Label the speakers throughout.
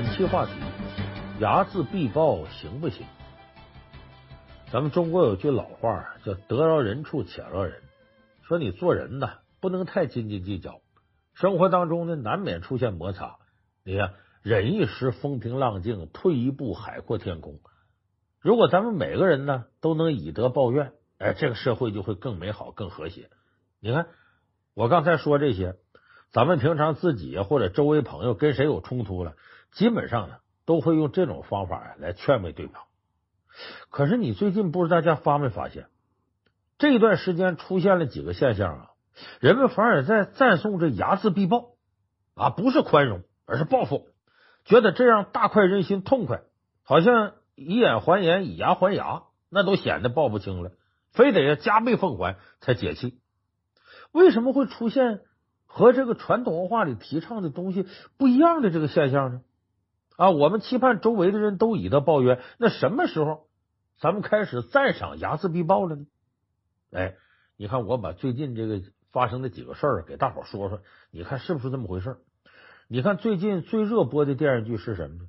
Speaker 1: 本期话题：睚眦必报行不行？咱们中国有句老话叫“得饶人处且饶人”，说你做人呐，不能太斤斤计较。生活当中呢，难免出现摩擦。你看，忍一时风平浪静，退一步海阔天空。如果咱们每个人呢都能以德报怨，哎，这个社会就会更美好、更和谐。你看，我刚才说这些，咱们平常自己或者周围朋友跟谁有冲突了，基本上呢都会用这种方法呀来劝慰对方。可是你最近不知道大家发没发现，这段时间出现了几个现象啊？人们反而在赞颂这睚眦必报啊，不是宽容，而是报复，觉得这样大快人心、痛快，好像以眼还眼、以牙还牙，那都显得报不清了，非得要加倍奉还才解气。为什么会出现和这个传统文化里提倡的东西不一样的这个现象呢？啊，我们期盼周围的人都以德报怨，那什么时候咱们开始赞赏睚眦必报了呢？哎，你看，我把最近这个发生的几个事儿给大伙说说，你看是不是这么回事？你看最近最热播的电视剧是什么呢？《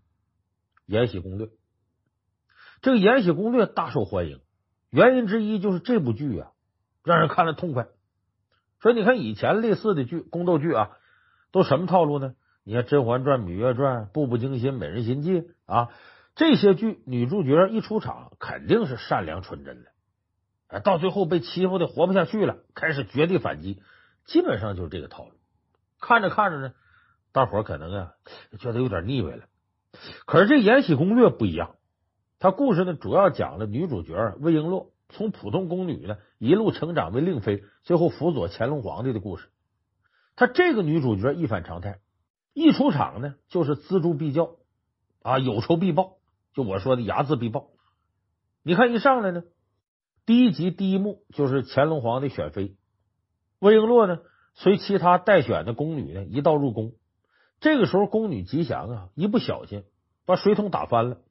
Speaker 1: 延禧攻略》。这个《延禧攻略》大受欢迎，原因之一就是这部剧啊，让人看了痛快。所以你看以前类似的剧，宫斗剧啊，都什么套路呢？你看《甄嬛传》《芈月传》《步步惊心》《美人心计》啊，这些剧女主角一出场，肯定是善良纯真的，哎，到最后被欺负的活不下去了，开始绝地反击，基本上就是这个套路。看着看着呢，大伙可能啊觉得有点腻味了。可是这《延禧攻略》不一样，它故事呢主要讲了女主角魏璎珞从普通宫女呢一路成长为令妃，最后辅佐乾隆皇帝的故事。她这个女主角一反常态。一出场呢，就是锱铢必较啊，有仇必报。就我说的睚眦必报。你看一上来呢，第一集第一幕就是乾隆皇帝选妃，魏璎珞呢随其他待选的宫女呢一道入宫。这个时候，宫女吉祥啊一不小心把水桶打翻了，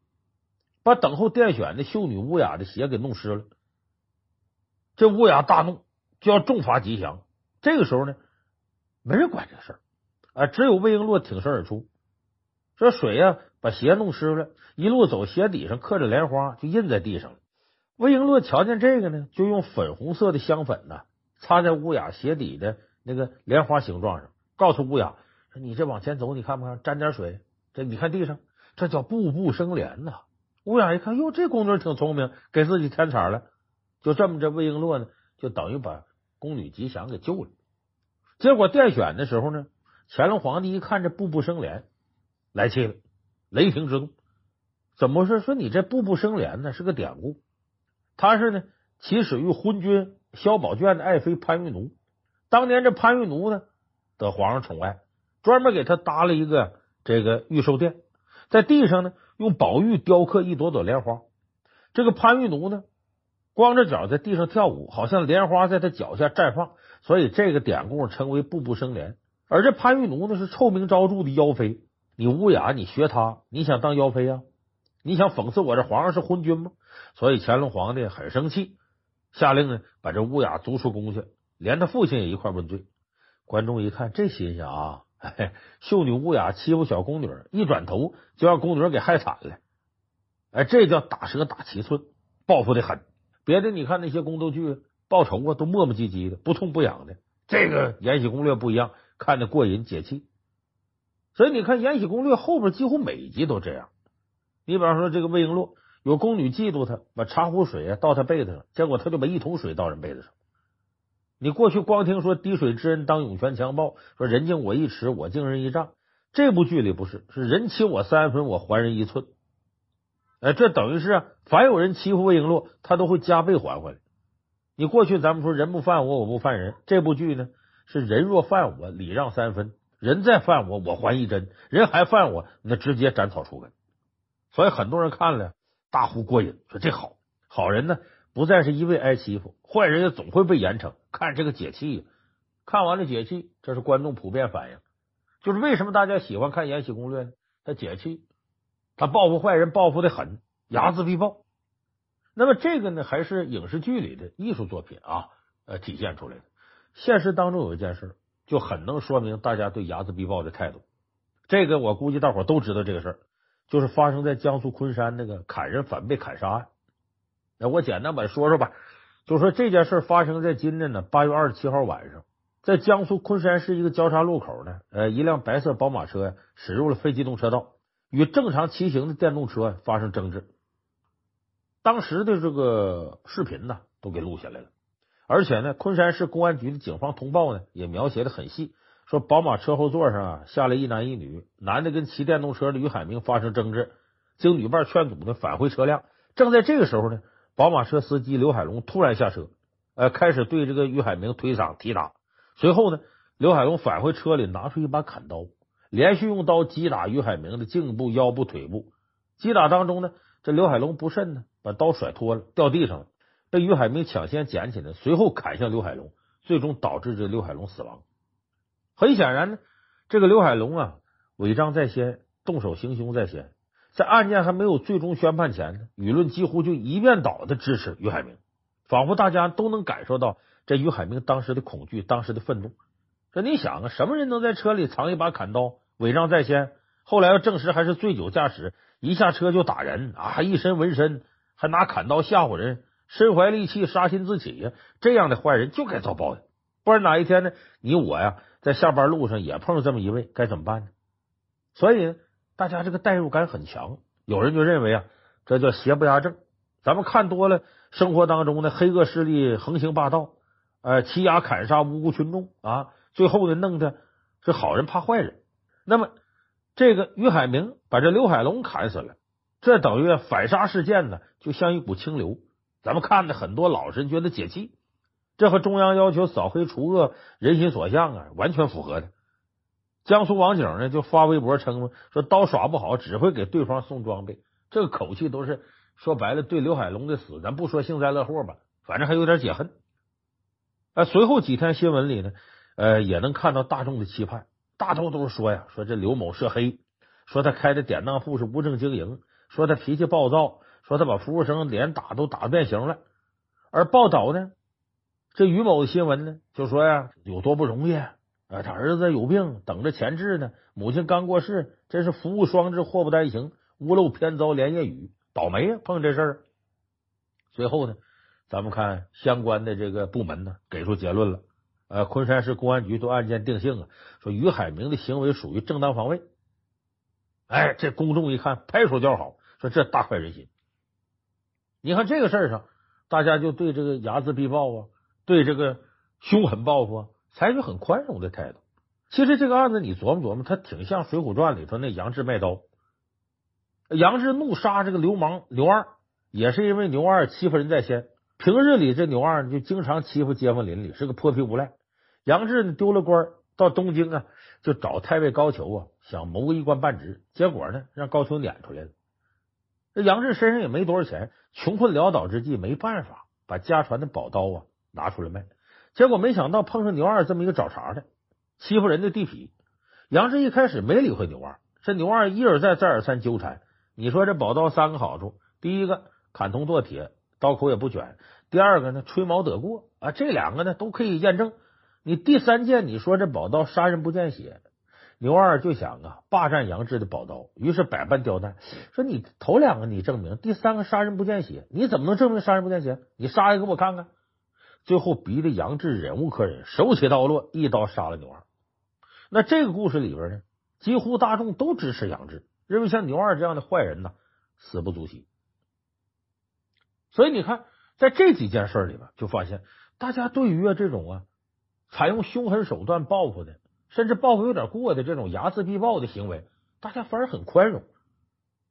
Speaker 1: 把等候殿选的秀女乌雅的鞋给弄湿了。这乌雅大怒，就要重罚吉祥。这个时候呢，没人管这事儿。啊！只有魏璎珞挺身而出，这水呀把鞋弄湿了，一路走，鞋底上刻着莲花，就印在地上了。魏璎珞瞧见这个呢，就用粉红色的香粉呢擦在乌雅鞋底的那个莲花形状上，告诉乌雅说：“你这往前走，你看不看？沾点水，这你看地上，这叫步步生莲呐。”乌雅一看，哟，这宫女挺聪明，给自己添彩了。就这么着，魏璎珞呢，就等于把宫女吉祥给救了。结果殿选的时候呢。乾隆皇帝一看这步步生莲，来气了，雷霆之怒。怎么回事？说你这步步生莲呢是个典故，他是呢起始于昏君萧宝卷的爱妃潘玉奴。当年这潘玉奴呢得皇上宠爱，专门给他搭了一个这个御寿殿，在地上呢用宝玉雕刻一朵朵莲花。这个潘玉奴呢光着脚在地上跳舞，好像莲花在他脚下绽放，所以这个典故称为步步生莲。而这潘玉奴呢是臭名昭著的妖妃，你乌雅你学他，你想当妖妃啊？你想讽刺我这皇上是昏君吗？所以乾隆皇帝很生气，下令呢把这乌雅逐出宫去，连他父亲也一块问罪。观众一看这新鲜啊，秀女乌雅欺负小宫女，一转头就让宫女给害惨了。哎，这叫打蛇打七寸，报复的狠。别的你看那些宫斗剧报仇啊，都磨磨唧唧的，不痛不痒的。这个《延禧攻略》不一样。看着过瘾解气，所以你看《延禧攻略》后边几乎每一集都这样。你比方说这个魏璎珞，有宫女嫉妒她，把茶壶水啊倒她被子上，结果她就把一桶水倒人被子上。你过去光听说滴水之恩当涌泉强报，说人敬我一尺，我敬人一丈。这部剧里不是，是人欺我三分，我还人一寸。哎，这等于是啊，凡有人欺负魏璎珞，他都会加倍还回来。你过去咱们说人不犯我，我不犯人，这部剧呢？是人若犯我，礼让三分；人再犯我，我还一针；人还犯我，那直接斩草除根。所以很多人看了大呼过瘾，说这好，好人呢不再是一味挨欺负，坏人也总会被严惩。看这个解气，看完了解气，这是观众普遍反应。就是为什么大家喜欢看《延禧攻略》呢？他解气，他报复坏人报复的狠，睚眦必报。那么这个呢，还是影视剧里的艺术作品啊，呃，体现出来的。现实当中有一件事，就很能说明大家对睚眦必报的态度。这个我估计大伙都知道这个事儿，就是发生在江苏昆山那个砍人反被砍杀案。那我简单把说说吧，就说这件事发生在今年呢八月二十七号晚上，在江苏昆山市一个交叉路口呢，呃，一辆白色宝马车驶入了非机动车道，与正常骑行的电动车发生争执。当时的这个视频呢都给录下来了，而且呢，昆山市公安局的警方通报呢也描写的很细。说宝马车后座上啊下来一男一女，男的跟骑电动车的于海明发生争执，经女伴劝阻呢返回车辆。正在这个时候呢，宝马车司机刘海龙突然下车，呃，开始对这个于海明推搡踢打。随后呢，刘海龙返回车里拿出一把砍刀，连续用刀击打于海明的颈部、腰部、腿部。击打当中呢，这刘海龙不慎呢把刀甩脱了，掉地上了，被于海明抢先捡起来，随后砍向刘海龙，最终导致这刘海龙死亡。很显然呢，这个刘海龙啊，违章在先，动手行凶在先，在案件还没有最终宣判前呢，舆论几乎就一面倒的支持于海明，仿佛大家都能感受到这于海明当时的恐惧，当时的愤怒。说你想啊，什么人能在车里藏一把砍刀，违章在先？后来要证实还是醉酒驾驶，一下车就打人啊，一身纹身，还拿砍刀吓唬人，身怀利器，杀心自起呀！这样的坏人就该遭报应，不然哪一天呢，你我呀？在下班路上也碰上这么一位，该怎么办呢？所以大家这个代入感很强，有人就认为啊，这叫邪不压正。咱们看多了生活当中的黑恶势力横行霸道，呃，欺压砍杀无辜群众啊，最后呢弄的是好人怕坏人。那么这个于海明把这刘海龙砍死了，这等于反杀事件呢，就像一股清流。咱们看的很多老实人觉得解气。这和中央要求扫黑除恶、人心所向啊，完全符合的。江苏网警呢就发微博称说，刀耍不好只会给对方送装备，这个口气都是说白了对刘海龙的死，咱不说幸灾乐祸吧，反正还有点解恨。呃，随后几天新闻里呢，呃，也能看到大众的期盼，大多都是说呀，说这刘某涉黑，说他开的典当铺是无证经营，说他脾气暴躁，说他把服务生脸打都打变形了，而报道呢。这于某的新闻呢，就说呀，有多不容易啊！他儿子有病，等着钱治呢；母亲刚过世，真是福无双至，祸不单行，屋漏偏遭连夜雨，倒霉呀！碰这事儿。随后呢，咱们看相关的这个部门呢，给出结论了。呃，昆山市公安局对案件定性啊，说于海明的行为属于正当防卫。哎，这公众一看，拍手叫好，说这大快人心。你看这个事儿上，大家就对这个睚眦必报啊。对这个凶狠报复啊采取很宽容的态度。其实这个案子你琢磨琢磨，它挺像《水浒传》里头那杨志卖刀。杨志怒杀这个流氓牛二，也是因为牛二欺负人在先。平日里这牛二就经常欺负街坊邻里，是个泼皮无赖。杨志呢丢了官，到东京啊就找太尉高俅啊，想谋个一官半职，结果呢让高俅撵出来了。这杨志身上也没多少钱，穷困潦倒之际，没办法把家传的宝刀啊。拿出来卖，结果没想到碰上牛二这么一个找茬的，欺负人的地痞。杨志一开始没理会牛二，这牛二一而再再而三纠缠。你说这宝刀三个好处：第一个砍铜剁铁，刀口也不卷；第二个呢吹毛得过啊，这两个呢都可以验证。你第三件，你说这宝刀杀人不见血，牛二就想啊霸占杨志的宝刀，于是百般刁难，说你头两个你证明，第三个杀人不见血，你怎么能证明杀人不见血？你杀一个我看看。最后逼得杨志忍无可忍，手起刀落，一刀杀了牛二。那这个故事里边呢，几乎大众都支持杨志，认为像牛二这样的坏人呢，死不足惜。所以你看，在这几件事里边，就发现大家对于这种啊，采用凶狠手段报复的，甚至报复有点过的这种睚眦必报的行为，大家反而很宽容。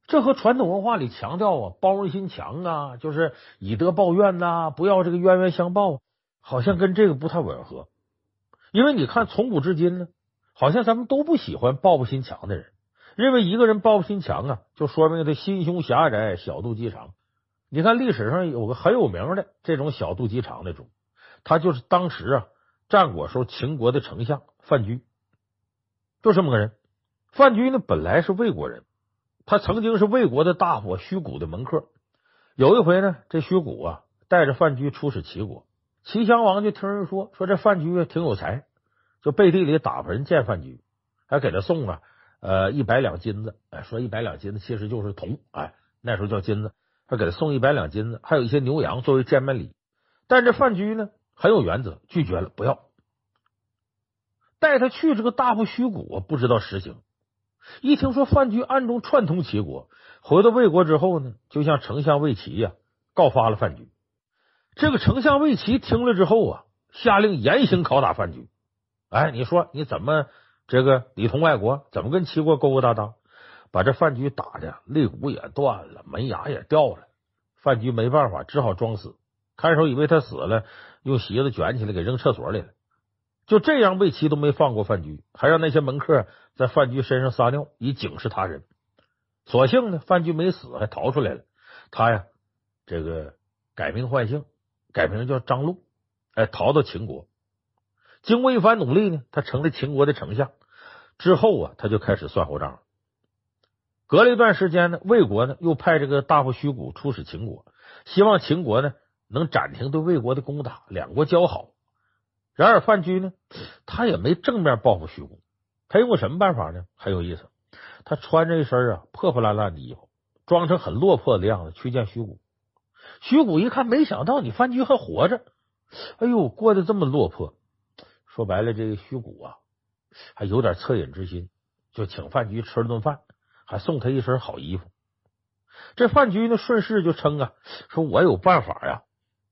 Speaker 1: 这和传统文化里强调啊包容心强啊，就是以德报怨呐、不要这个冤冤相报。好像跟这个不太吻合，因为你看，从古至今呢，好像咱们都不喜欢报复心强的人，认为一个人报复心强啊，就说明他心胸狭窄、小肚鸡肠。你看历史上有个很有名的这种小肚鸡肠的主，他就是当时啊战国时候秦国的丞相范雎，就这么个人。范雎呢本来是魏国人，他曾经是魏国的大夫虚谷的门客。有一回呢，这虚谷啊带着范雎出使齐国。齐襄王就听人说，说这范雎挺有才，就背地里打发人见范雎，还给他送啊呃一百两金子，哎，说一百两金子其实就是铜，哎，那时候叫金子，他给他送一百两金子，还有一些牛羊作为见面礼。但这范雎呢很有原则，拒绝了，不要。带他去这个大不虚谷不知道实情，一听说范雎暗中串通齐国，回到魏国之后呢，就向丞相魏齐呀告发了范雎。这个丞相魏齐听了之后啊，下令严刑拷打范雎。哎，你说你怎么这个里通外国，怎么跟齐国勾勾搭搭，把这范雎打的肋骨也断了，门牙也掉了。范雎没办法，只好装死。看守以为他死了，用席子卷起来给扔厕所里了。就这样，魏齐都没放过范雎，还让那些门客在范雎身上撒尿，以警示他人。所幸呢，范雎没死，还逃出来了。他呀，这个改名换姓。改名叫张禄，哎，逃到秦国。经过一番努力呢，他成了秦国的丞相。之后啊，他就开始算后账。隔了一段时间呢，魏国呢又派这个大夫虚谷出使秦国，希望秦国呢能暂停对魏国的攻打，两国交好。然而范雎呢，他也没正面报复徐谷，他用过什么办法呢？很有意思，他穿着一身啊破破烂烂的衣服，装成很落魄的样子去见徐谷。徐谷一看，没想到你范雎还活着，哎呦，过得这么落魄。说白了，这个徐谷啊，还有点恻隐之心，就请范雎吃了顿饭，还送他一身好衣服。这范雎呢，顺势就称啊，说我有办法呀，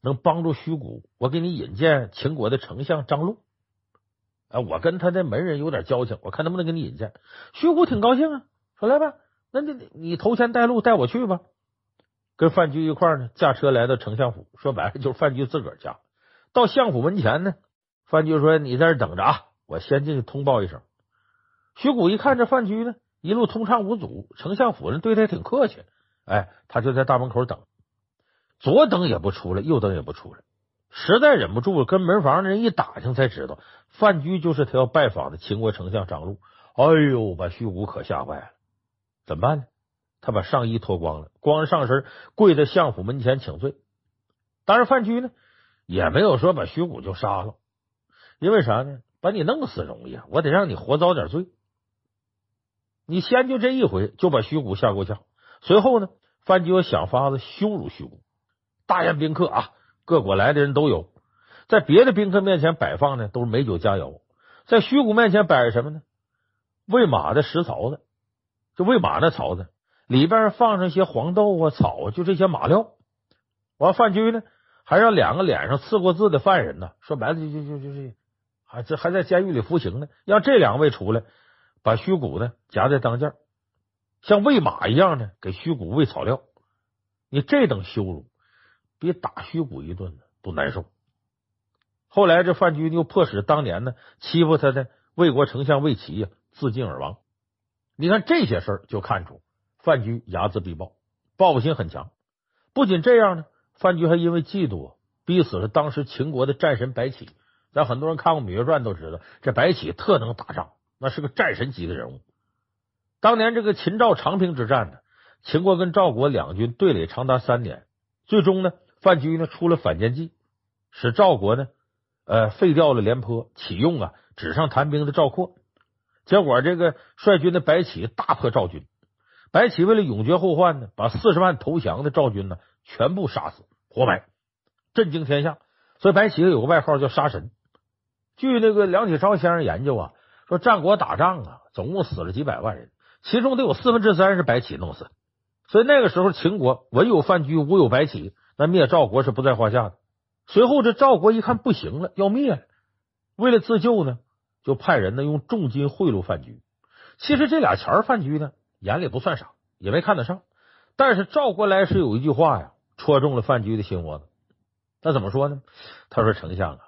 Speaker 1: 能帮助徐谷，我给你引荐秦国的丞相张禄。啊，我跟他的门人有点交情，我看能不能给你引荐。徐谷挺高兴啊，说来吧，那你你头前带路，带我去吧。跟范雎一块呢，驾车来到丞相府，说白了就是范雎自个儿家。到相府门前呢，范雎说：“你在这等着啊，我先进去通报一声。”徐谷一看这范雎呢，一路通畅无阻，丞相府人对他挺客气，哎，他就在大门口等，左等也不出来，右等也不出来，实在忍不住了，跟门房的人一打听才知道，范雎就是他要拜访的秦国丞相张禄。哎呦，把徐武可吓坏了，怎么办呢？他把上衣脱光了，光着上身跪在相府门前请罪。当然，范雎呢也没有说把徐武就杀了，因为啥呢？把你弄死容易啊，我得让你活遭点罪。你先就这一回就把徐武吓够呛。随后呢，范雎又想法子羞辱徐武，大宴宾客啊，各国来的人都有，在别的宾客面前摆放的都是美酒佳肴，在虚谷面前摆什么呢？喂马的食槽子，就喂马的槽子。里边放上些黄豆啊、草啊，就这些马料。完，范雎呢，还让两个脸上刺过字的犯人呢，说白了就就就就是，还这还在监狱里服刑呢，让这两位出来，把虚谷呢夹在当间，像喂马一样的给虚谷喂草料。你这等羞辱，比打虚谷一顿都难受。后来这范雎又迫使当年呢欺负他的魏国丞相魏齐呀自尽而亡。你看这些事儿就看出。范雎睚眦必报，报复心很强。不仅这样呢，范雎还因为嫉妒，逼死了当时秦国的战神白起。咱很多人看过《芈月传》都知道，这白起特能打仗，那是个战神级的人物。当年这个秦赵长平之战呢，秦国跟赵国两军对垒长达三年，最终呢，范雎呢出了反间计，使赵国呢呃废掉了廉颇，启用啊纸上谈兵的赵括。结果这个率军的白起大破赵军。白起为了永绝后患呢，把四十万投降的赵军呢全部杀死，活埋，震惊天下。所以白起有个外号叫杀神。据那个梁启超先生研究啊，说战国打仗啊，总共死了几百万人，其中得有四分之三是白起弄死的。所以那个时候秦国文有范雎，武有白起，那灭赵国是不在话下的。随后这赵国一看不行了，要灭了，为了自救呢，就派人呢用重金贿赂范雎。其实这俩钱范雎呢。眼里不算啥，也没看得上。但是赵国来时有一句话呀，戳中了范雎的心窝子。那怎么说呢？他说：“丞相啊，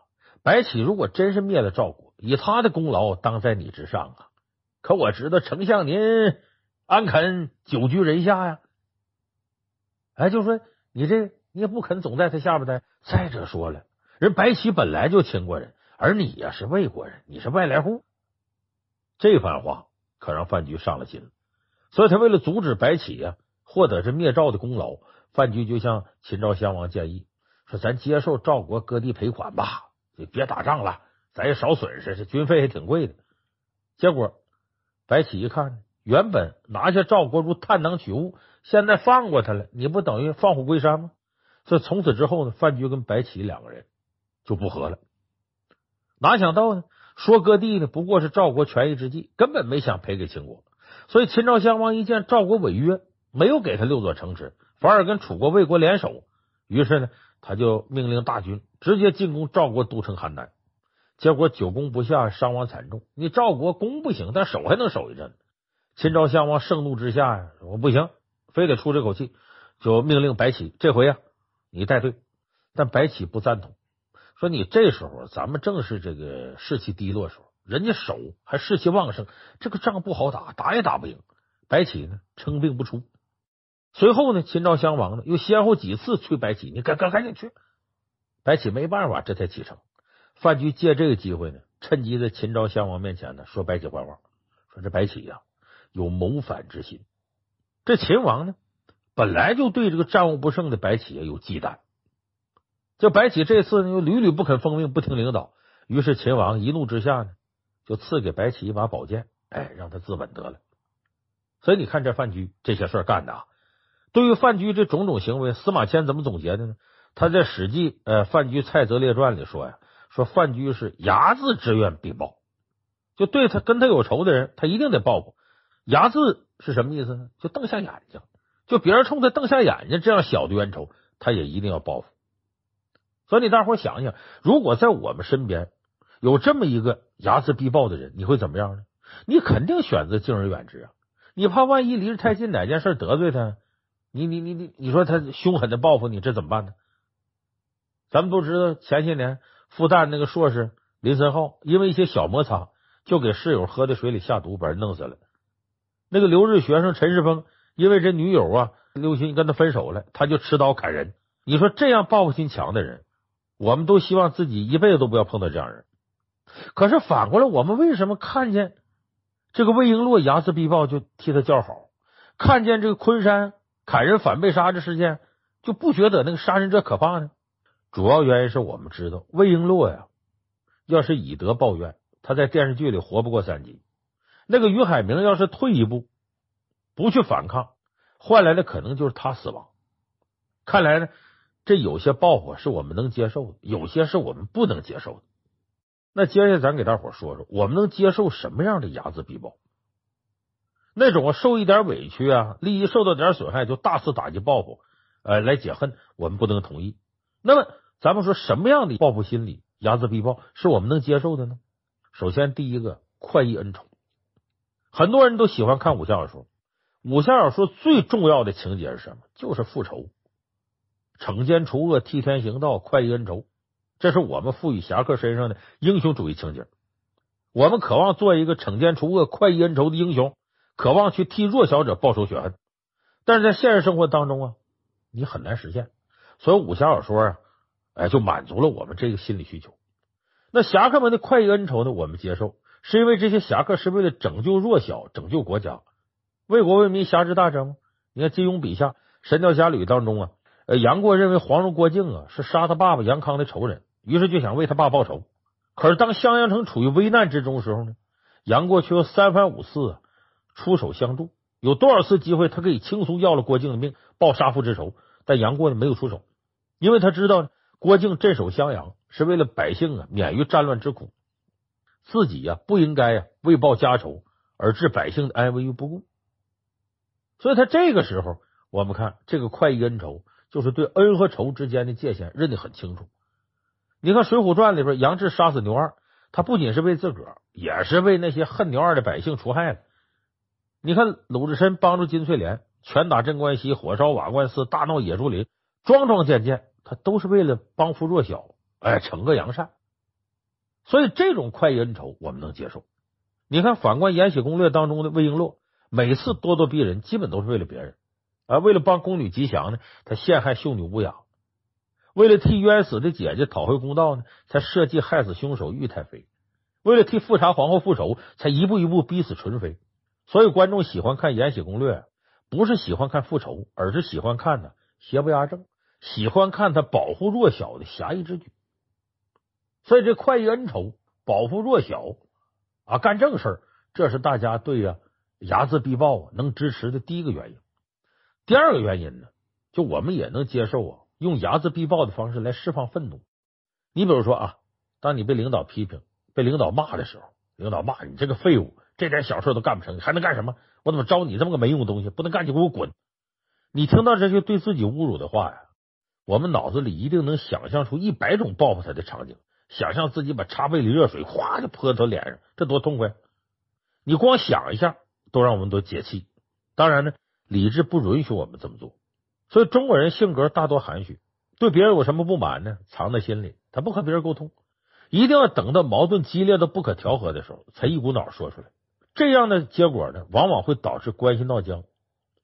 Speaker 1: 白起如果真是灭了赵国，以他的功劳当在你之上啊。可我知道丞相您安肯久居人下呀？哎，就说你这你也不肯总在他下边待。再者说了，人白起本来就秦国人，而你呀是魏国人，你是外来户。这番话可让范雎上了心了。”所以他为了阻止白起呀获得这灭赵的功劳，范雎就向秦昭襄王建议说：“咱接受赵国割地赔款吧，就别打仗了，咱也少损失，这军费还挺贵的。”结果白起一看，原本拿下赵国如探囊取物，现在放过他了，你不等于放虎归山吗？这从此之后呢，范雎跟白起两个人就不和了。哪想到呢？说割地呢，不过是赵国权宜之计，根本没想赔给秦国。所以秦昭襄王一见赵国违约，没有给他六座城池，反而跟楚国、魏国联手，于是呢，他就命令大军直接进攻赵国都城邯郸。结果久攻不下，伤亡惨重。你赵国攻不行，但守还能守一阵。秦昭襄王盛怒之下呀，我不行，非得出这口气，就命令白起这回呀，你带队。但白起不赞同，说你这时候咱们正是这个士气低落时候。人家守还士气旺盛，这个仗不好打，打也打不赢。白起呢，称病不出。随后呢，秦昭襄王呢又先后几次催白起，你赶赶赶紧去。白起没办法，这才启程。范雎借这个机会呢，趁机在秦昭襄王面前呢说白起坏话，说这白起呀有谋反之心。这秦王呢本来就对这个战无不胜的白起有忌惮，这白起这次呢又屡屡不肯奉命，不听领导，于是秦王一怒之下呢。就赐给白起一把宝剑，哎，让他自刎得了。所以你看这范雎这些事儿干的啊，对于范雎这种种行为，司马迁怎么总结的呢？他在《史记》呃《范雎蔡泽列传》里说呀，说范雎是睚眦之怨必报，就对他跟他有仇的人，他一定得报复。睚眦是什么意思呢？就瞪下眼睛，就别人冲他瞪下眼睛这样小的冤仇，他也一定要报复。所以你大伙想想，如果在我们身边。有这么一个睚眦必报的人，你会怎么样呢？你肯定选择敬而远之啊！你怕万一离得太近，哪件事得罪他，你你你你，你说他凶狠的报复你，这怎么办呢？咱们都知道，前些年复旦那个硕士林森浩，因为一些小摩擦，就给室友喝的水里下毒，把人弄死了。那个留日学生陈世峰，因为这女友啊刘鑫跟他分手了，他就持刀砍人。你说这样报复心强的人，我们都希望自己一辈子都不要碰到这样人。可是反过来，我们为什么看见这个魏璎珞睚眦必报就替他叫好，看见这个昆山砍人反被杀这事件就不觉得那个杀人者可怕呢？主要原因是我们知道魏璎珞呀，要是以德报怨，他在电视剧里活不过三集。那个于海明要是退一步不去反抗，换来的可能就是他死亡。看来呢，这有些报复是我们能接受的，有些是我们不能接受的。那接下来咱给大伙说说，我们能接受什么样的睚眦必报？那种受一点委屈啊，利益受到点损害就大肆打击报复，呃，来解恨，我们不能同意。那么，咱们说什么样的报复心理，睚眦必报是我们能接受的呢？首先，第一个快意恩仇，很多人都喜欢看武侠小说，武侠小说最重要的情节是什么？就是复仇，惩奸除恶，替天行道，快意恩仇。这是我们赋予侠客身上的英雄主义情节。我们渴望做一个惩奸除恶、快意恩仇的英雄，渴望去替弱小者报仇雪恨。但是在现实生活当中啊，你很难实现。所以武侠小说啊，哎，就满足了我们这个心理需求。那侠客们的快意恩仇呢，我们接受，是因为这些侠客是为了拯救弱小、拯救国家、为国为民，侠之大者吗？你看金庸笔下《神雕侠侣》当中啊，呃，杨过认为黄蓉、郭靖啊是杀他爸爸杨康的仇人。于是就想为他爸报仇，可是当襄阳城处于危难之中时候呢，杨过却又三番五次出手相助。有多少次机会，他可以轻松要了郭靖的命，报杀父之仇，但杨过呢没有出手，因为他知道郭靖镇守襄阳是为了百姓啊免于战乱之苦，自己呀不应该呀为报家仇而置百姓的安危于不顾。所以他这个时候，我们看这个快意恩仇，就是对恩和仇之间的界限认得很清楚。你看《水浒传》里边，杨志杀死牛二，他不仅是为自个儿，也是为那些恨牛二的百姓除害了。你看鲁智深帮助金翠莲拳打镇关西，火烧瓦罐寺，大闹野猪林，桩桩件件，他都是为了帮扶弱小，哎，惩恶扬善。所以这种快意恩仇我们能接受。你看反观《延禧攻略》当中的魏璎珞，每次咄咄逼人，基本都是为了别人，啊，为了帮宫女吉祥呢，他陷害秀女乌雅。为了替冤死的姐姐讨回公道呢，才设计害死凶手玉太妃；为了替富察皇后复仇，才一步一步逼死纯妃。所以观众喜欢看《延禧攻略》，不是喜欢看复仇，而是喜欢看呢邪不压正，喜欢看他保护弱小的侠义之举。所以这快意恩仇、保护弱小啊，干正事儿，这是大家对呀睚眦必报啊能支持的第一个原因。第二个原因呢，就我们也能接受啊，用睚眦必报的方式来释放愤怒。你比如说啊，当你被领导批评、被领导骂的时候，领导骂你这个废物，这点小事都干不成，还能干什么？我怎么招你这么个没用的东西？不能干就给我滚！你听到这些对自己侮辱的话呀，我们脑子里一定能想象出一百种报复他的场景，想象自己把茶杯里热水哗就泼他脸上，这多痛快！你光想一下，都让我们都解气。当然呢，理智不允许我们这么做，所以中国人性格大多含蓄，对别人有什么不满呢？藏在心里，他不和别人沟通，一定要等到矛盾激烈到不可调和的时候，才一股脑说出来。这样的结果呢，往往会导致关系闹僵。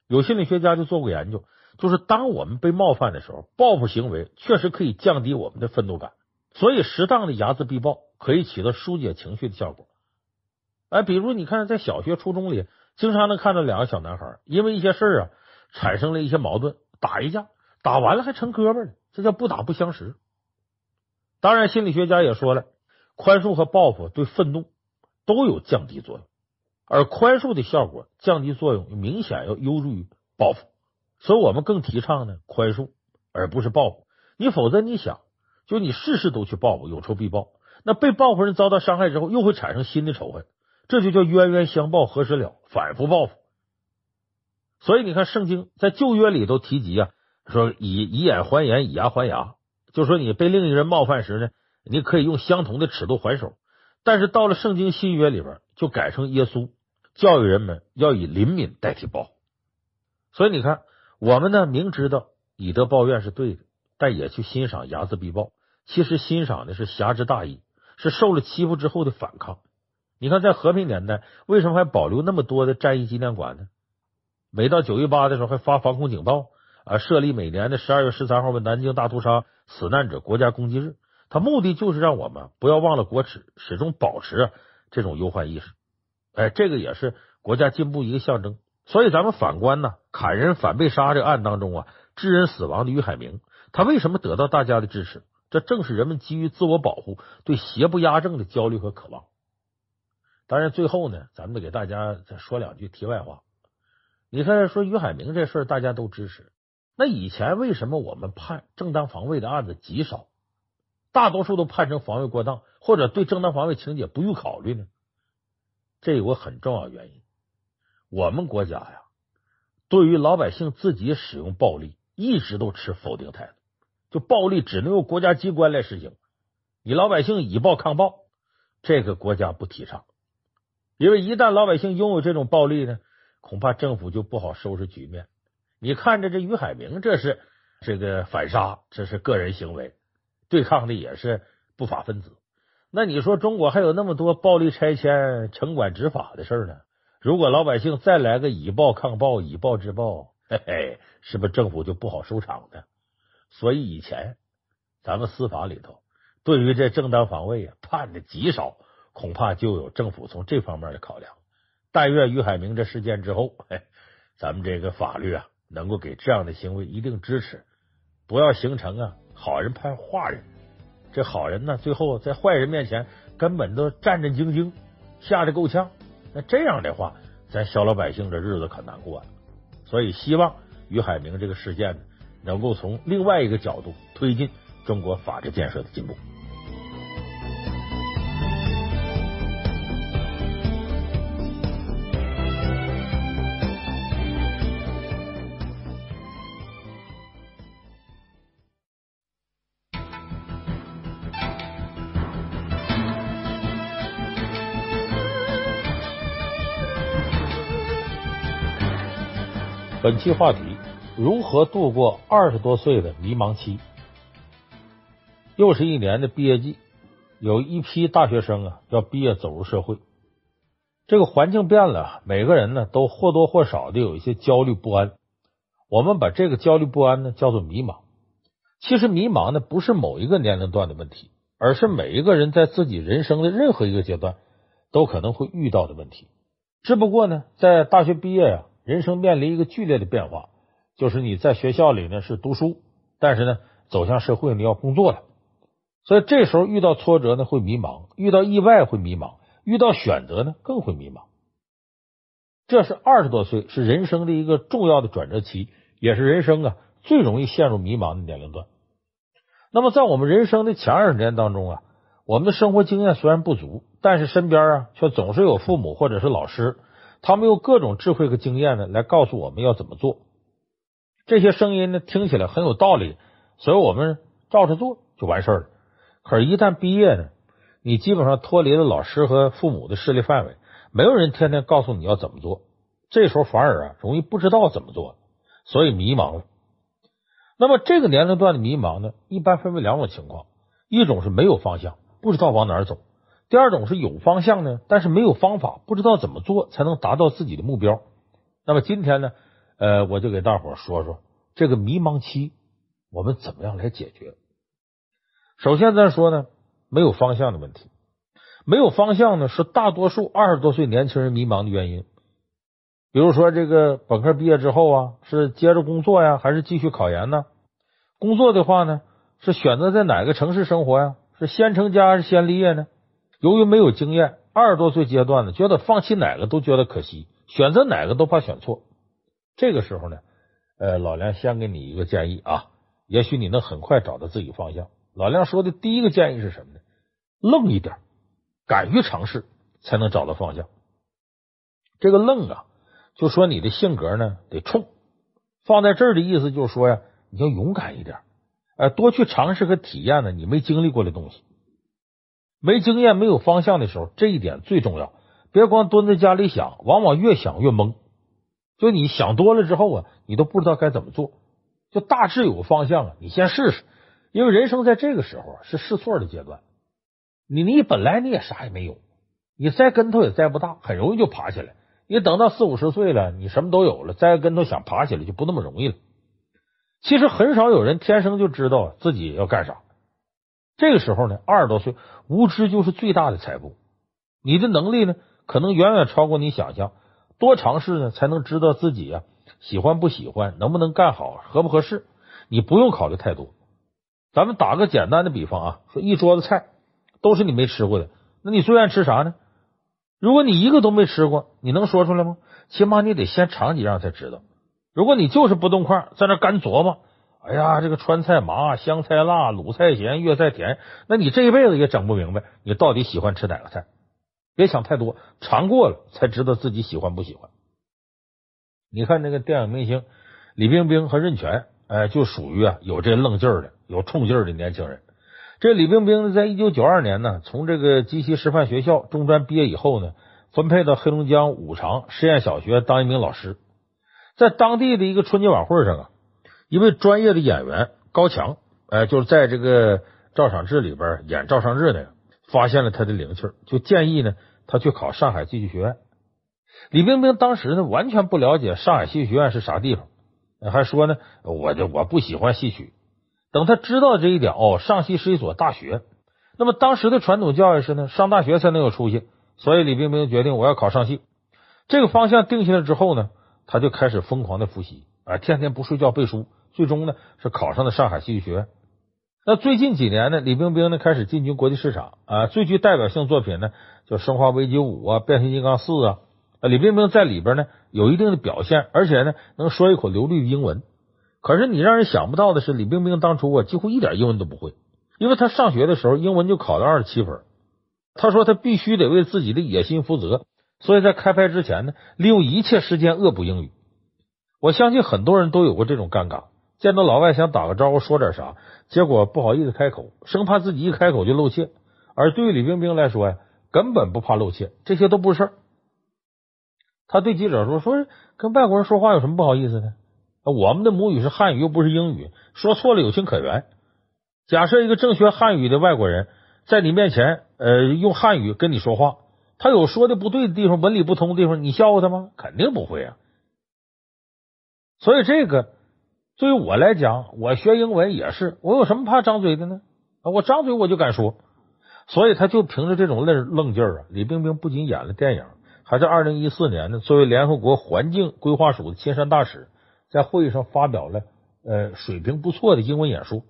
Speaker 1: 有心理学家就做过研究，就是当我们被冒犯的时候，报复行为确实可以降低我们的愤怒感，所以适当的睚眦必报可以起到疏解情绪的效果。哎，比如你看，在小学、初中里，经常能看到两个小男孩因为一些事儿啊，产生了一些矛盾，打一架，打完了还成哥们儿呢，这叫不打不相识。当然，心理学家也说了，宽恕和报复对愤怒都有降低作用，而宽恕的效果降低作用明显要优于报复，所以我们更提倡呢宽恕而不是报复。你否则你想，就你事事都去报复，有仇必报，那被报复人遭到伤害之后，又会产生新的仇恨。这就叫冤冤相报何时了，反复报复。所以你看，圣经在旧约里都提及啊，说以以眼还眼，以牙还牙，就说你被另一人冒犯时呢，你可以用相同的尺度还手。但是到了圣经新约里边，就改成耶稣教育人们要以怜悯代替报复。所以你看，我们呢明知道以德报怨是对的，但也去欣赏睚眦必报。其实欣赏的是侠之大义，是受了欺负之后的反抗。你看，在和平年代，为什么还保留那么多的战役纪念馆呢？每到九一八的时候，还发防空警报啊，设立每年的十二月十三号为南京大屠杀死难者国家公祭日。他目的就是让我们不要忘了国耻，始终保持这种忧患意识。哎，这个也是国家进步一个象征。所以，咱们反观呢，砍人反被杀这个案当中啊，致人死亡的于海明，他为什么得到大家的支持？这正是人们基于自我保护、对邪不压正的焦虑和渴望。当然，最后呢，咱们得给大家再说两句题外话。你看，说于海明这事，大家都支持。那以前为什么我们判正当防卫的案子极少，大多数都判成防卫过当，或者对正当防卫情节不予考虑呢？这有个很重要原因，我们国家呀，对于老百姓自己使用暴力，一直都持否定态度。就暴力只能由国家机关来实行，你老百姓以暴抗暴，这个国家不提倡。因为一旦老百姓拥有这种暴力呢，恐怕政府就不好收拾局面。你看着这于海明，这是这个反杀，这是个人行为，对抗的也是不法分子。那你说中国还有那么多暴力拆迁、城管执法的事呢？如果老百姓再来个以暴抗暴、以暴制暴，嘿嘿，是不是政府就不好收场呢？所以以前咱们司法里头对于这正当防卫啊判的极少。恐怕就有政府从这方面的考量。但愿于海明这事件之后，嘿，咱们这个法律啊，能够给这样的行为一定支持，不要形成啊好人判坏人。这好人呢，最后在坏人面前根本都战战兢兢，吓得够呛。那这样的话，咱小老百姓的日子可难过了。所以，希望于海明这个事件呢，能够从另外一个角度推进中国法治建设的进步。本期话题：如何度过二十多岁的迷茫期？又是一年的毕业季，有一批大学生啊要毕业走入社会。这个环境变了，每个人呢都或多或少的有一些焦虑不安。我们把这个焦虑不安呢叫做迷茫。其实迷茫呢不是某一个年龄段的问题，而是每一个人在自己人生的任何一个阶段都可能会遇到的问题。只不过呢，在大学毕业呀。人生面临一个剧烈的变化，就是你在学校里呢是读书，但是呢走向社会你要工作了，所以这时候遇到挫折呢会迷茫，遇到意外会迷茫，遇到选择呢更会迷茫。这是二十多岁，是人生的一个重要的转折期，也是人生啊最容易陷入迷茫的年龄段。那么，在我们人生的前二十年当中啊，我们的生活经验虽然不足，但是身边啊却总是有父母或者是老师，他们用各种智慧和经验呢来告诉我们要怎么做。这些声音呢听起来很有道理，所以我们照着做就完事儿了。可是，一旦毕业呢，你基本上脱离了老师和父母的势力范围。没有人天天告诉你要怎么做，这时候反而啊容易不知道怎么做，所以迷茫了。那么这个年龄段的迷茫呢，一般分为两种情况：一种是没有方向，不知道往哪儿走；第二种是有方向呢，但是没有方法，不知道怎么做才能达到自己的目标。那么今天呢，呃，我就给大伙说说这个迷茫期我们怎么样来解决。首先咱说呢，没有方向的问题。没有方向呢，是大多数二十多岁年轻人迷茫的原因。比如说，这个本科毕业之后啊，是接着工作呀，还是继续考研呢？工作的话呢，是选择在哪个城市生活呀？是先成家还是先立业呢？由于没有经验，二十多岁阶段呢，觉得放弃哪个都觉得可惜，选择哪个都怕选错。这个时候呢，呃，老梁先给你一个建议啊，也许你能很快找到自己方向。老梁说的第一个建议是什么呢？愣一点。敢于尝试，才能找到方向。这个愣啊，就说你的性格呢得冲。放在这儿的意思就是说呀，你要勇敢一点，呃，多去尝试和体验呢你没经历过的东西。没经验、没有方向的时候，这一点最重要。别光蹲在家里想，往往越想越懵。就你想多了之后啊，你都不知道该怎么做。就大致有个方向啊，你先试试，因为人生在这个时候是试错的阶段。你你本来你也啥也没有，你栽跟头也栽不大，很容易就爬起来。你等到四五十岁了，你什么都有了，栽跟头想爬起来就不那么容易了。其实很少有人天生就知道自己要干啥。这个时候呢，二十多岁，无知就是最大的财富。你的能力呢，可能远远超过你想象。多尝试呢，才能知道自己呀喜欢不喜欢，能不能干好，合不合适。你不用考虑太多。咱们打个简单的比方啊，说一桌子菜。都是你没吃过的，那你最愿吃啥呢？如果你一个都没吃过，你能说出来吗？起码你得先尝几样才知道。如果你就是不动筷，在那干琢磨，哎呀，这个川菜麻，湘菜辣，鲁菜咸，粤菜甜，那你这一辈子也整不明白你到底喜欢吃哪个菜。别想太多，尝过了才知道自己喜欢不喜欢。你看那个电影明星李冰冰和任泉，哎，就属于啊有这愣劲儿的、有冲劲儿的年轻人。这李冰冰呢，在一九九二年呢，从这个鸡西师范学校中专毕业以后呢，分配到黑龙江五常实验小学当一名老师。在当地的一个春节晚会上啊，一位专业的演员高强，哎，就是在这个赵尚志里边演赵尚志那个，发现了他的灵气，就建议呢他去考上海戏剧学院。李冰冰当时呢完全不了解上海戏剧学院是啥地方，还说呢，我这我不喜欢戏曲。等他知道这一点哦，上戏是一所大学。那么当时的传统教育是呢，上大学才能有出息。所以李冰冰决定我要考上戏。这个方向定下来之后呢，他就开始疯狂的复习啊，天天不睡觉背书。最终呢，是考上了上海戏剧学院。那最近几年呢，李冰冰呢开始进军国际市场啊，最具代表性作品呢就《生化危机五》啊，《变形金刚四》啊。李冰冰在里边呢有一定的表现，而且呢能说一口流利的英文。可是你让人想不到的是，李冰冰当初啊几乎一点英文都不会，因为他上学的时候英文就考了二十七分。他说他必须得为自己的野心负责，所以在开拍之前呢，利用一切时间恶补英语。我相信很多人都有过这种尴尬，见到老外想打个招呼说点啥，结果不好意思开口，生怕自己一开口就露怯。而对于李冰冰来说呀，根本不怕露怯，这些都不是事儿。他对记者说：“说跟外国人说话有什么不好意思的？”我们的母语是汉语，又不是英语，说错了有情可原。假设一个正学汉语的外国人，在你面前呃用汉语跟你说话，他有说的不对的地方，文理不通的地方，你笑话他吗？肯定不会啊。所以这个对于我来讲，我学英文也是，我有什么怕张嘴的呢？我张嘴我就敢说。所以他就凭着这种愣愣劲儿啊，李冰冰不仅演了电影，还在二零一四年呢，作为联合国环境规划署的亲善大使。在会议上发表了呃水平不错的英文演说。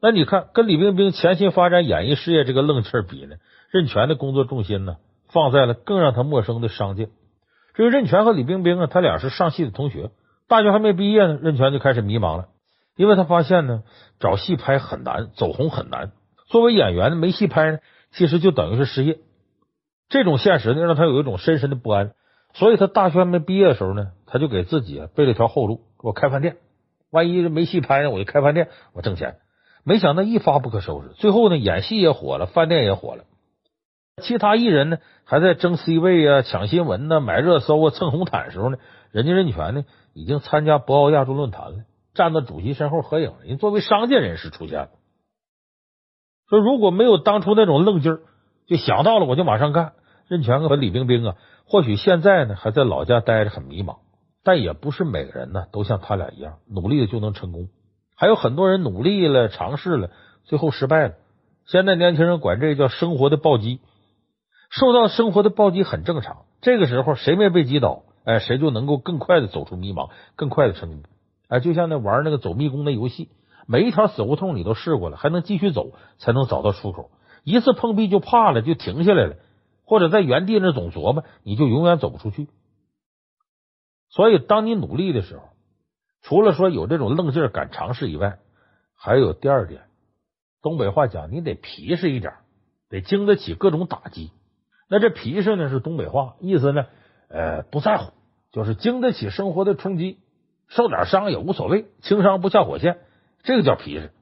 Speaker 1: 那你看，跟李冰冰潜心发展演艺事业这个愣气儿比呢，任泉的工作重心呢放在了更让他陌生的商界。这个任泉和李冰冰啊，他俩是上戏的同学，大学还没毕业呢，任泉就开始迷茫了，因为他发现呢，找戏拍很难，走红很难。作为演员呢，没戏拍呢，其实就等于是失业。这种现实呢，让他有一种深深的不安。所以他大学还没毕业的时候呢，他就给自己啊备了一条后路，我开饭店，万一没戏拍呢，我就开饭店，我挣钱。没想到一发不可收拾，最后呢，演戏也火了，饭店也火了。其他艺人呢，还在争 C 位啊、抢新闻呢、买热搜啊、蹭红毯的时候呢，人家任泉呢已经参加博鳌亚洲论坛了，站到主席身后合影。人作为商界人士出现了，说如果没有当初那种愣劲儿，就想到了我就马上干。任泉和李冰冰啊，或许现在呢还在老家待着很迷茫，但也不是每个人呢都像他俩一样努力的就能成功，还有很多人努力了、尝试了，最后失败了。现在年轻人管这叫生活的暴击，受到生活的暴击很正常。这个时候谁没被击倒，哎，谁就能够更快的走出迷茫，更快的成功。哎，就像那玩那个走迷宫的游戏，每一条死胡同你都试过了，还能继续走，才能找到出口。一次碰壁就怕了，就停下来了。或者在原地那总琢磨，你就永远走不出去。所以，当你努力的时候，除了说有这种愣劲敢尝试以外，还有第二点。东北话讲，你得皮实一点，得经得起各种打击。那这皮实呢，是东北话，意思呢，呃，不在乎，就是经得起生活的冲击，受点伤也无所谓，轻伤不下火线，这个叫皮实。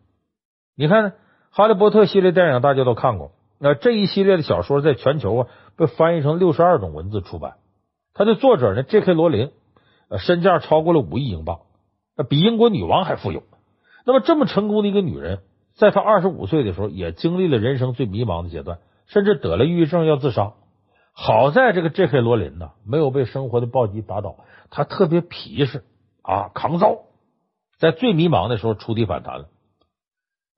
Speaker 1: 你看，《哈利波特》系列电影大家都看过。那这一系列的小说在全球啊被翻译成六十二种文字出版。它的作者呢，J.K. 罗琳，呃，身价超过了五亿英镑，比英国女王还富有。那么这么成功的一个女人，在她二十五岁的时候，也经历了人生最迷茫的阶段，甚至得了抑郁症要自杀。好在这个 J.K. 罗琳呢，没有被生活的暴击打倒，她特别皮实啊，抗造，在最迷茫的时候触底反弹了。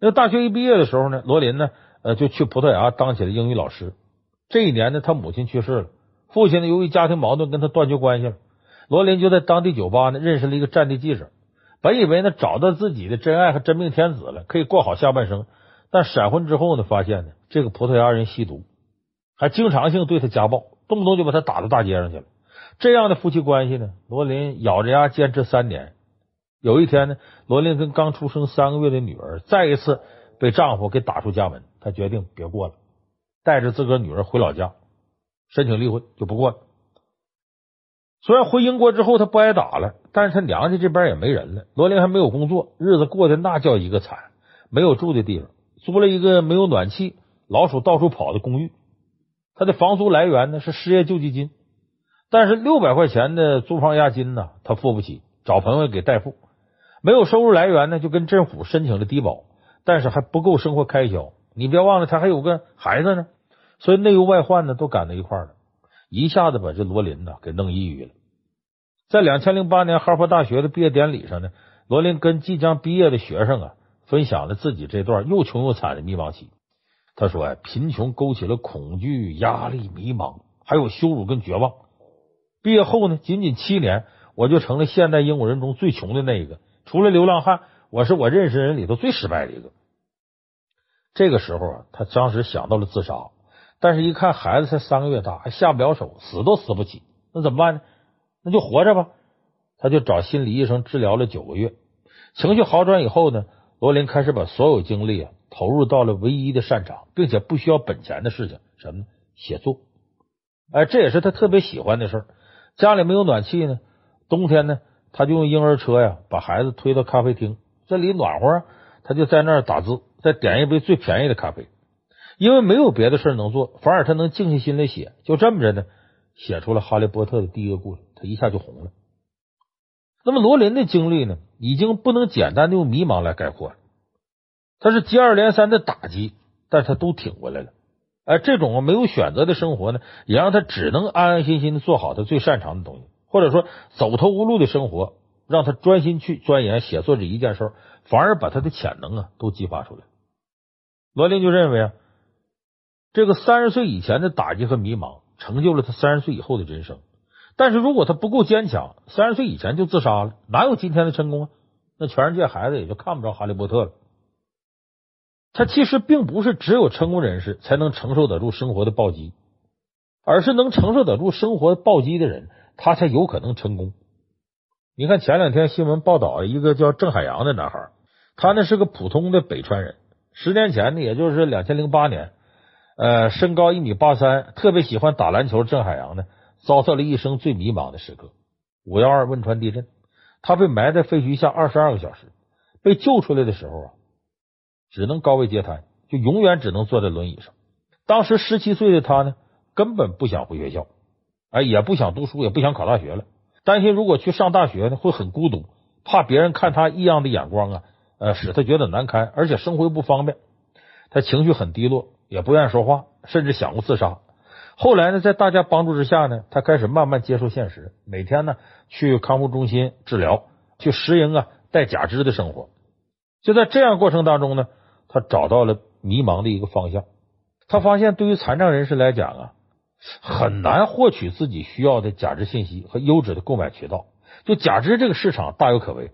Speaker 1: 那大学一毕业的时候呢，罗琳呢。呃，就去葡萄牙当起了英语老师。这一年呢，他母亲去世了，父亲呢由于家庭矛盾跟他断绝关系了。罗琳就在当地酒吧呢认识了一个战地记者，本以为呢找到自己的真爱和真命天子了，可以过好下半生。但闪婚之后呢，发现呢这个葡萄牙人吸毒，还经常性对他家暴，动不动就把他打到大街上去了。这样的夫妻关系呢，罗琳咬着牙坚持三年。有一天呢，罗琳跟刚出生三个月的女儿再一次被丈夫给打出家门。她决定别过了，带着自个儿女儿回老家申请离婚，就不过了。虽然回英国之后她不挨打了，但是她娘家这边也没人了。罗琳还没有工作，日子过得那叫一个惨，没有住的地方，租了一个没有暖气、老鼠到处跑的公寓。他的房租来源呢是失业救济金，但是六百块钱的租房押金呢他付不起，找朋友给代付。没有收入来源呢，就跟政府申请了低保，但是还不够生活开销。你别忘了，他还有个孩子呢，所以内忧外患呢都赶到一块儿了，一下子把这罗琳呢给弄抑郁了。在两千零八年哈佛大学的毕业典礼上呢，罗琳跟即将毕业的学生啊分享了自己这段又穷又惨的迷茫期。他说：“哎，贫穷勾起了恐惧、压力、迷茫，还有羞辱跟绝望。毕业后呢，仅仅七年，我就成了现代英国人中最穷的那一个。除了流浪汉，我是我认识人里头最失败的一个。”这个时候啊，他当时想到了自杀，但是一看孩子才三个月大，还下不了手，死都死不起，那怎么办呢？那就活着吧。他就找心理医生治疗了九个月，情绪好转以后呢，罗琳开始把所有精力啊投入到了唯一的擅长，并且不需要本钱的事情，什么呢？写作。哎，这也是他特别喜欢的事儿。家里没有暖气呢，冬天呢，他就用婴儿车呀把孩子推到咖啡厅，这里暖和，他就在那儿打字。再点一杯最便宜的咖啡，因为没有别的事能做，反而他能静下心来写。就这么着呢，写出了《哈利波特》的第一个故事，他一下就红了。那么罗琳的经历呢，已经不能简单的用迷茫来概括了。他是接二连三的打击，但是他都挺过来了。哎，这种没有选择的生活呢，也让他只能安安心心的做好他最擅长的东西，或者说走投无路的生活，让他专心去钻研写作这一件事，反而把他的潜能啊都激发出来。罗琳就认为啊，这个三十岁以前的打击和迷茫，成就了他三十岁以后的人生。但是如果他不够坚强，三十岁以前就自杀了，哪有今天的成功啊？那全世界孩子也就看不着哈利波特了。他其实并不是只有成功人士才能承受得住生活的暴击，而是能承受得住生活暴击的人，他才有可能成功。你看前两天新闻报道，一个叫郑海洋的男孩，他呢是个普通的北川人，十年前呢，也就是两千零八年，呃，身高一米八三，特别喜欢打篮球。郑海洋呢，遭受了一生最迷茫的时刻。五幺二汶川地震，他被埋在废墟下二十二个小时，被救出来的时候啊，只能高位截瘫，就永远只能坐在轮椅上。当时十七岁的他呢，根本不想回学校，哎，也不想读书，也不想考大学了，担心如果去上大学呢，会很孤独，怕别人看他异样的眼光啊，呃，使他觉得难堪，而且生活又不方便，他情绪很低落，也不愿意说话，甚至想过自杀。后来呢，在大家帮助之下呢，他开始慢慢接受现实，每天呢去康复中心治疗，去适应啊带假肢的生活。就在这样过程当中呢，他找到了迷茫的一个方向。他发现，对于残障人士来讲啊，很难获取自己需要的假肢信息和优质的购买渠道。就假肢这个市场大有可为，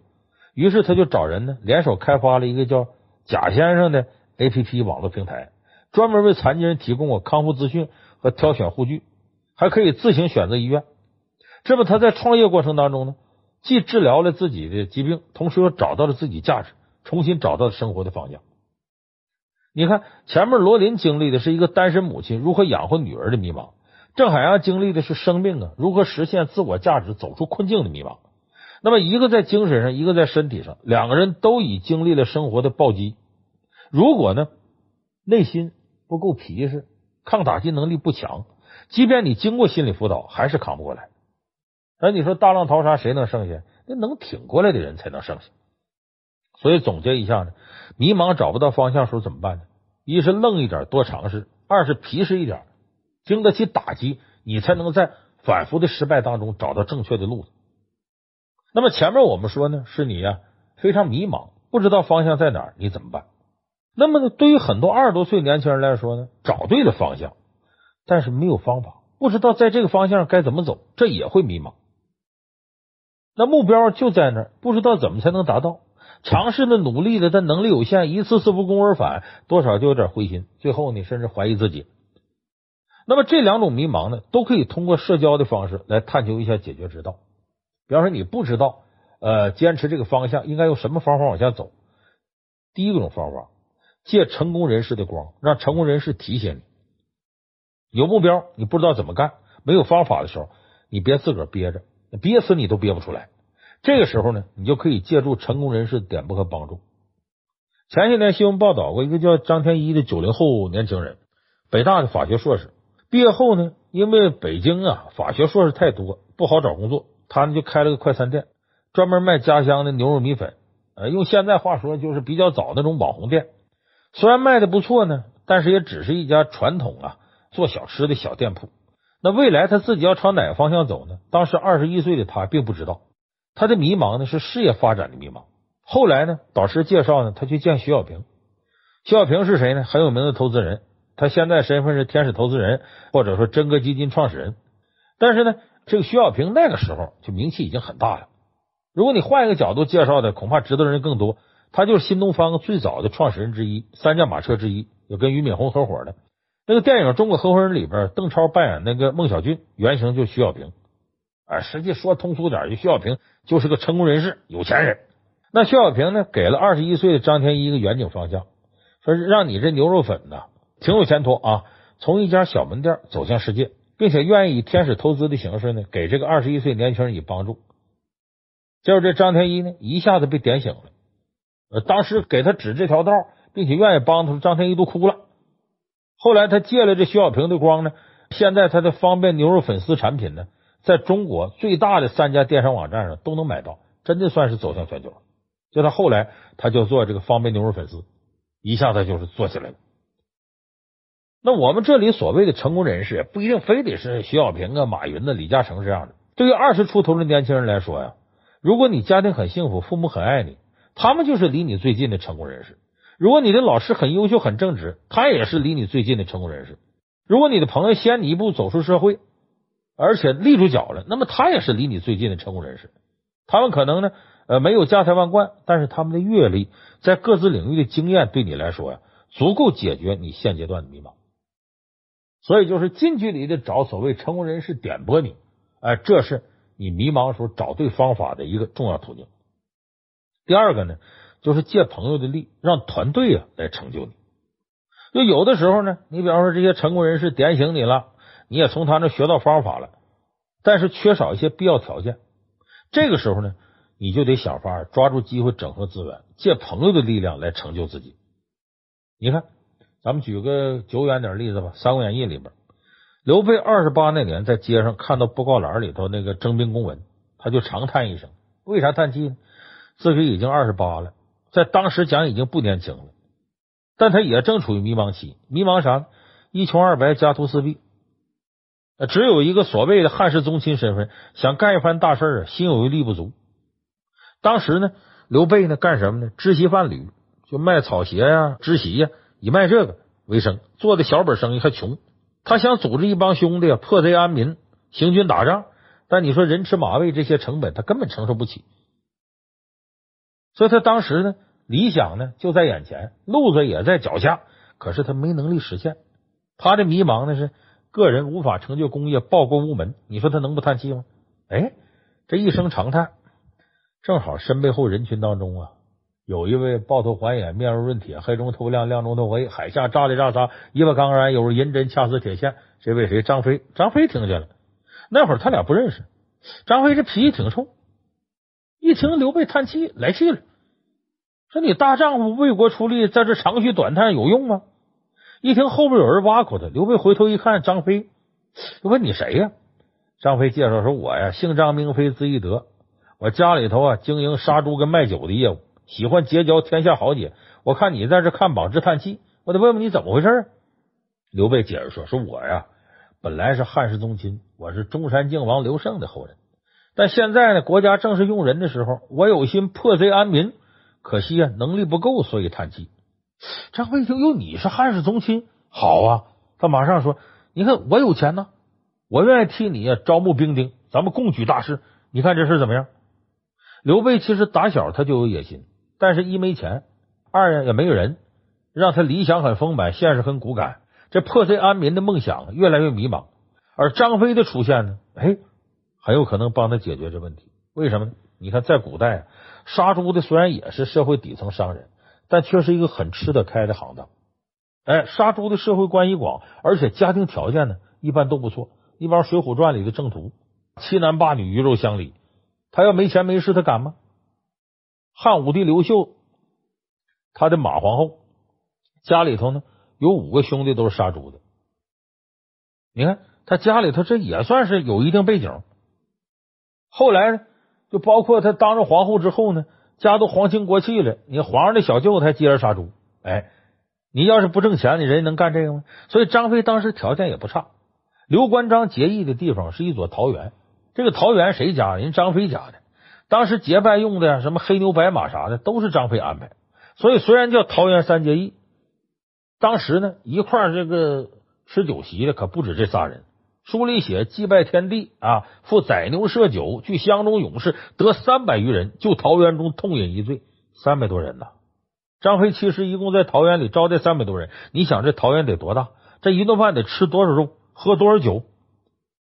Speaker 1: 于是他就找人呢，联手开发了一个叫“贾先生”的 APP 网络平台，专门为残疾人提供过康复资讯和挑选护具，还可以自行选择医院。这么他在创业过程当中呢，既治疗了自己的疾病，同时又找到了自己价值，重新找到生活的方向。你看，前面罗琳经历的是一个单身母亲如何养活女儿的迷茫，郑海洋经历的是生命啊如何实现自我价值、走出困境的迷茫。那么，一个在精神上，一个在身体上，两个人都已经历了生活的暴击。如果呢，内心不够皮实，抗打击能力不强，即便你经过心理辅导，还是扛不过来。那你说大浪淘沙谁能剩下？那能挺过来的人才能剩下。所以总结一下呢。迷茫找不到方向时候怎么办呢？一是愣一点，多尝试；二是皮实一点，经得起打击，你才能在反复的失败当中找到正确的路。那么前面我们说呢，是你呀非常迷茫，不知道方向在哪儿，你怎么办？那么呢，对于很多二十多岁年轻人来说呢，找对了方向，但是没有方法，不知道在这个方向该怎么走，这也会迷茫。那目标就在那儿，不知道怎么才能达到。尝试的努力的，但能力有限，一次次不攻而返，多少就有点灰心。最后呢，甚至怀疑自己。那么这两种迷茫呢，都可以通过社交的方式来探求一下解决之道。比方说，你不知道呃坚持这个方向应该用什么方法往下走，第一种方法，借成功人士的光，让成功人士提醒你。有目标，你不知道怎么干，没有方法的时候，你别自个儿憋着，憋死你都憋不出来。这个时候呢，你就可以借助成功人士的点拨和帮助。前些年新闻报道过一个叫张天一的九零后年轻人，北大的法学硕士，毕业后呢，因为北京啊法学硕士太多，不好找工作，他呢就开了个快餐店，专门卖家乡的牛肉米粉。呃，用现在话说，就是比较早那种网红店。虽然卖的不错呢，但是也只是一家传统啊做小吃的小店铺。那未来他自己要朝哪个方向走呢？当时二十一岁的他并不知道。他的迷茫呢是事业发展的迷茫。后来呢，导师介绍呢，他去见徐小平。徐小平是谁呢？很有名的投资人，他现在身份是天使投资人，或者说真格基金创始人。但是呢，这个徐小平那个时候就名气已经很大了。如果你换一个角度介绍的，恐怕知道人更多。他就是新东方最早的创始人之一，三驾马车之一，有跟俞敏洪合伙的。那个电影《中国合伙人》里边，邓超扮演那个孟小俊，原型就是徐小平。啊，实际说通俗点，就徐小平就是个成功人士、有钱人。那徐小平呢，给了二十一岁的张天一一个远景方向，说是让你这牛肉粉呢挺有前途啊，从一家小门店走向世界，并且愿意以天使投资的形式呢，给这个二十一岁年轻人以帮助。结果这张天一呢，一下子被点醒了。呃，当时给他指这条道，并且愿意帮他，张天一都哭了。后来他借了这徐小平的光呢，现在他的方便牛肉粉丝产品呢。在中国最大的三家电商网站上都能买到，真的算是走向全球了。就他后来，他就做这个方便牛肉粉丝，一下子就是做起来了。那我们这里所谓的成功人士，不一定非得是徐小平啊、马云的、李嘉诚这样的。对于二十出头的年轻人来说呀，如果你家庭很幸福，父母很爱你，他们就是离你最近的成功人士；如果你的老师很优秀、很正直，他也是离你最近的成功人士；如果你的朋友先你一步走出社会。而且立住脚了，那么他也是离你最近的成功人士。他们可能呢，呃，没有家财万贯，但是他们的阅历，在各自领域的经验，对你来说呀，足够解决你现阶段的迷茫。所以，就是近距离的找所谓成功人士点拨你，哎，这是你迷茫的时候找对方法的一个重要途径。第二个呢，就是借朋友的力，让团队啊来成就你。就有的时候呢，你比方说这些成功人士点醒你了，你也从他那学到方法了，但是缺少一些必要条件。这个时候呢，你就得想法抓住机会，整合资源，借朋友的力量来成就自己。你看，咱们举个久远点例子吧，《三国演义》里边，刘备二十八那年在街上看到布告栏里头那个征兵公文，他就长叹一声。为啥叹气呢？自己已经二十八了，在当时讲已经不年轻了。但他也正处于迷茫期，迷茫啥？一穷二白，家徒四壁，只有一个所谓的汉室宗亲身份，想干一番大事啊，心有余力不足。当时呢，刘备呢干什么呢？织席贩履，就卖草鞋呀、织席呀，以卖这个为生，做的小本生意还穷。他想组织一帮兄弟啊破贼安民，行军打仗，但你说人吃马喂这些成本，他根本承受不起。所以他当时呢。理想呢就在眼前，路子也在脚下，可是他没能力实现。他的迷茫呢是个人无法成就功业，报国无门。你说他能不叹气吗？哎，这一声长叹，正好身背后人群当中啊，有一位抱头环眼、面如润铁、黑中透亮、亮中透黑、海下炸里炸沙、一把钢然，有如银针掐死铁线。这位谁？张飞。张飞听见了，那会儿他俩不认识。张飞这脾气挺冲，一听刘备叹气，来气了。说你大丈夫为国出力，在这长吁短叹有用吗？一听后边有人挖苦他，刘备回头一看，张飞就问你谁呀？张飞介绍说：“我呀，姓张，名飞，字翼德。我家里头啊经营杀猪跟卖酒的业务，喜欢结交天下豪杰。我看你在这看榜直叹气，我得问问你怎么回事。”刘备解释说：“说我呀，本来是汉室宗亲，我是中山靖王刘胜的后人，但现在呢，国家正是用人的时候，我有心破贼安民。”可惜啊，能力不够，所以叹气。张飞一听，哟，你是汉室宗亲，好啊！他马上说：“你看我有钱呢，我愿意替你啊招募兵丁，咱们共举大事。你看这事怎么样？”刘备其实打小他就有野心，但是一没钱，二呀也没有人，让他理想很丰满，现实很骨感。这破贼安民的梦想越来越迷茫。而张飞的出现呢，哎，很有可能帮他解决这问题。为什么呢？你看，在古代，杀猪的虽然也是社会底层商人，但却是一个很吃得开的行当。哎，杀猪的社会关系广，而且家庭条件呢一般都不错。一帮《水浒传》里的正途，欺男霸女，鱼肉乡里，他要没钱没势，他敢吗？汉武帝刘秀，他的马皇后家里头呢有五个兄弟都是杀猪的。你看他家里头这也算是有一定背景。后来？就包括他当上皇后之后呢，家都皇亲国戚了，你皇上的小舅子还接着杀猪，哎，你要是不挣钱，你人能干这个吗？所以张飞当时条件也不差。刘关张结义的地方是一座桃园，这个桃园谁家？人张飞家的。当时结拜用的什么黑牛白马啥的，都是张飞安排。所以虽然叫桃园三结义，当时呢一块这个吃酒席的可不止这仨人。书里写祭拜天地啊，复宰牛设酒，聚乡中勇士得三百余人，就桃园中痛饮一醉，三百多人呐。张飞其实一共在桃园里招待三百多人，你想这桃园得多大？这一顿饭得吃多少肉，喝多少酒？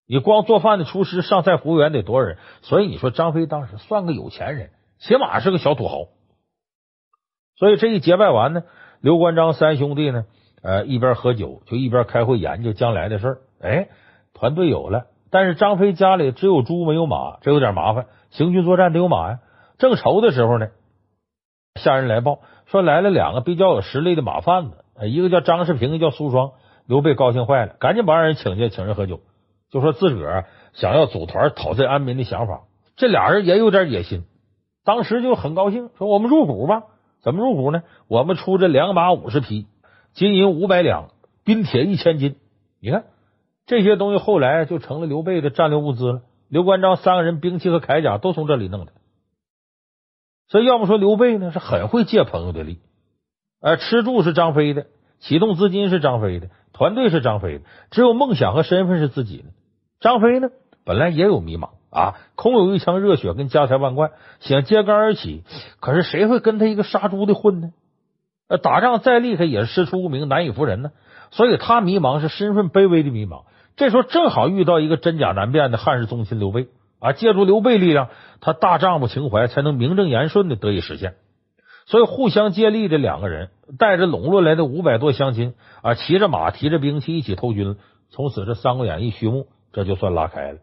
Speaker 1: 你光做饭的厨师、上菜服务员得多少人？所以你说张飞当时算个有钱人，起码是个小土豪。所以这一结拜完呢，刘关张三兄弟呢，呃，一边喝酒就一边开会研究将来的事儿，哎。团队有了，但是张飞家里只有猪没有马，这有点麻烦。行军作战得有马呀。正愁的时候呢，下人来报说来了两个比较有实力的马贩子，一个叫张世平，一个叫苏双。刘备高兴坏了，赶紧把二人请去，请人喝酒，就说自个儿想要组团讨贼安民的想法。这俩人也有点野心，当时就很高兴，说我们入股吧。怎么入股呢？我们出这两马五十匹，金银五百两，兵铁一千斤。你看。这些东西后来就成了刘备的战略物资了。刘关张三个人兵器和铠甲都从这里弄的，所以要么说刘备呢是很会借朋友的力。呃，吃住是张飞的，启动资金是张飞的，团队是张飞的，只有梦想和身份是自己的。张飞呢本来也有迷茫啊，空有一腔热血跟家财万贯，想揭竿而起，可是谁会跟他一个杀猪的混呢？呃，打仗再厉害也是师出无名，难以服人呢。所以他迷茫是身份卑微的迷茫。这时候正好遇到一个真假难辨的汉室宗亲刘备啊，借助刘备力量，他大丈夫情怀才能名正言顺的得以实现。所以互相借力，这两个人带着笼络来的五百多乡亲啊，骑着马，提着兵器一起投军。从此，这《三国演义》序幕，这就算拉开了。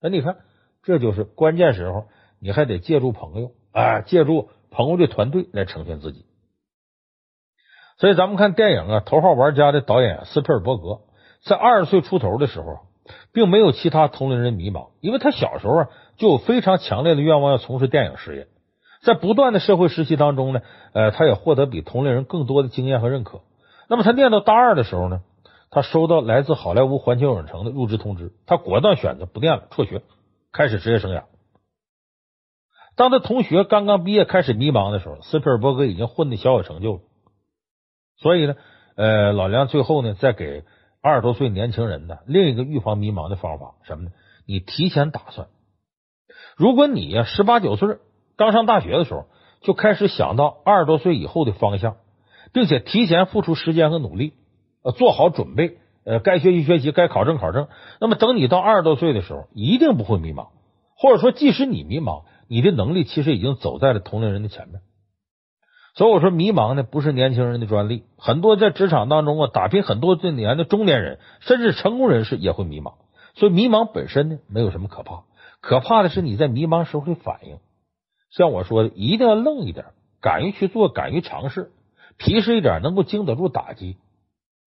Speaker 1: 那你看，这就是关键时候，你还得借助朋友啊，借助朋友的团队来成全自己。所以，咱们看电影啊，《头号玩家》的导演斯皮尔伯格，在二十岁出头的时候，并没有其他同龄人迷茫，因为他小时候啊就有非常强烈的愿望要从事电影事业。在不断的社会实习当中呢，呃，他也获得比同龄人更多的经验和认可。那么他念到大二的时候呢，他收到来自好莱坞环球影城的入职通知，他果断选择不念了，辍学，开始职业生涯。当他同学刚刚毕业开始迷茫的时候，斯皮尔伯格已经混得小有成就了。所以呢，呃，老梁最后呢，再给二十多岁年轻人的另一个预防迷茫的方法，什么呢？你提前打算，如果你呀十八九岁。刚上大学的时候，就开始想到二十多岁以后的方向，并且提前付出时间和努力，呃，做好准备，呃，该学习学习，该考证考证。那么，等你到二十多岁的时候，一定不会迷茫，或者说，即使你迷茫，你的能力其实已经走在了同龄人的前面。所以我说，迷茫呢，不是年轻人的专利，很多在职场当中啊打拼很多年的中年人，甚至成功人士也会迷茫。所以，迷茫本身呢，没有什么可怕，可怕的是你在迷茫时候的反应。像我说的，一定要愣一点，敢于去做，敢于尝试，皮实一点，能够经得住打击，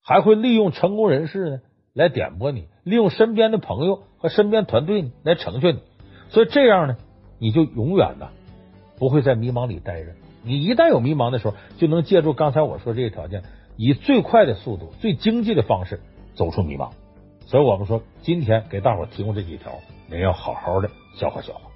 Speaker 1: 还会利用成功人士呢来点拨你，利用身边的朋友和身边团队呢来成全你。所以这样呢，你就永远呢不会在迷茫里待着。你一旦有迷茫的时候，就能借助刚才我说这些条件，以最快的速度、最经济的方式走出迷茫。所以我们说，今天给大伙提供这几条，你要好好的消化消化。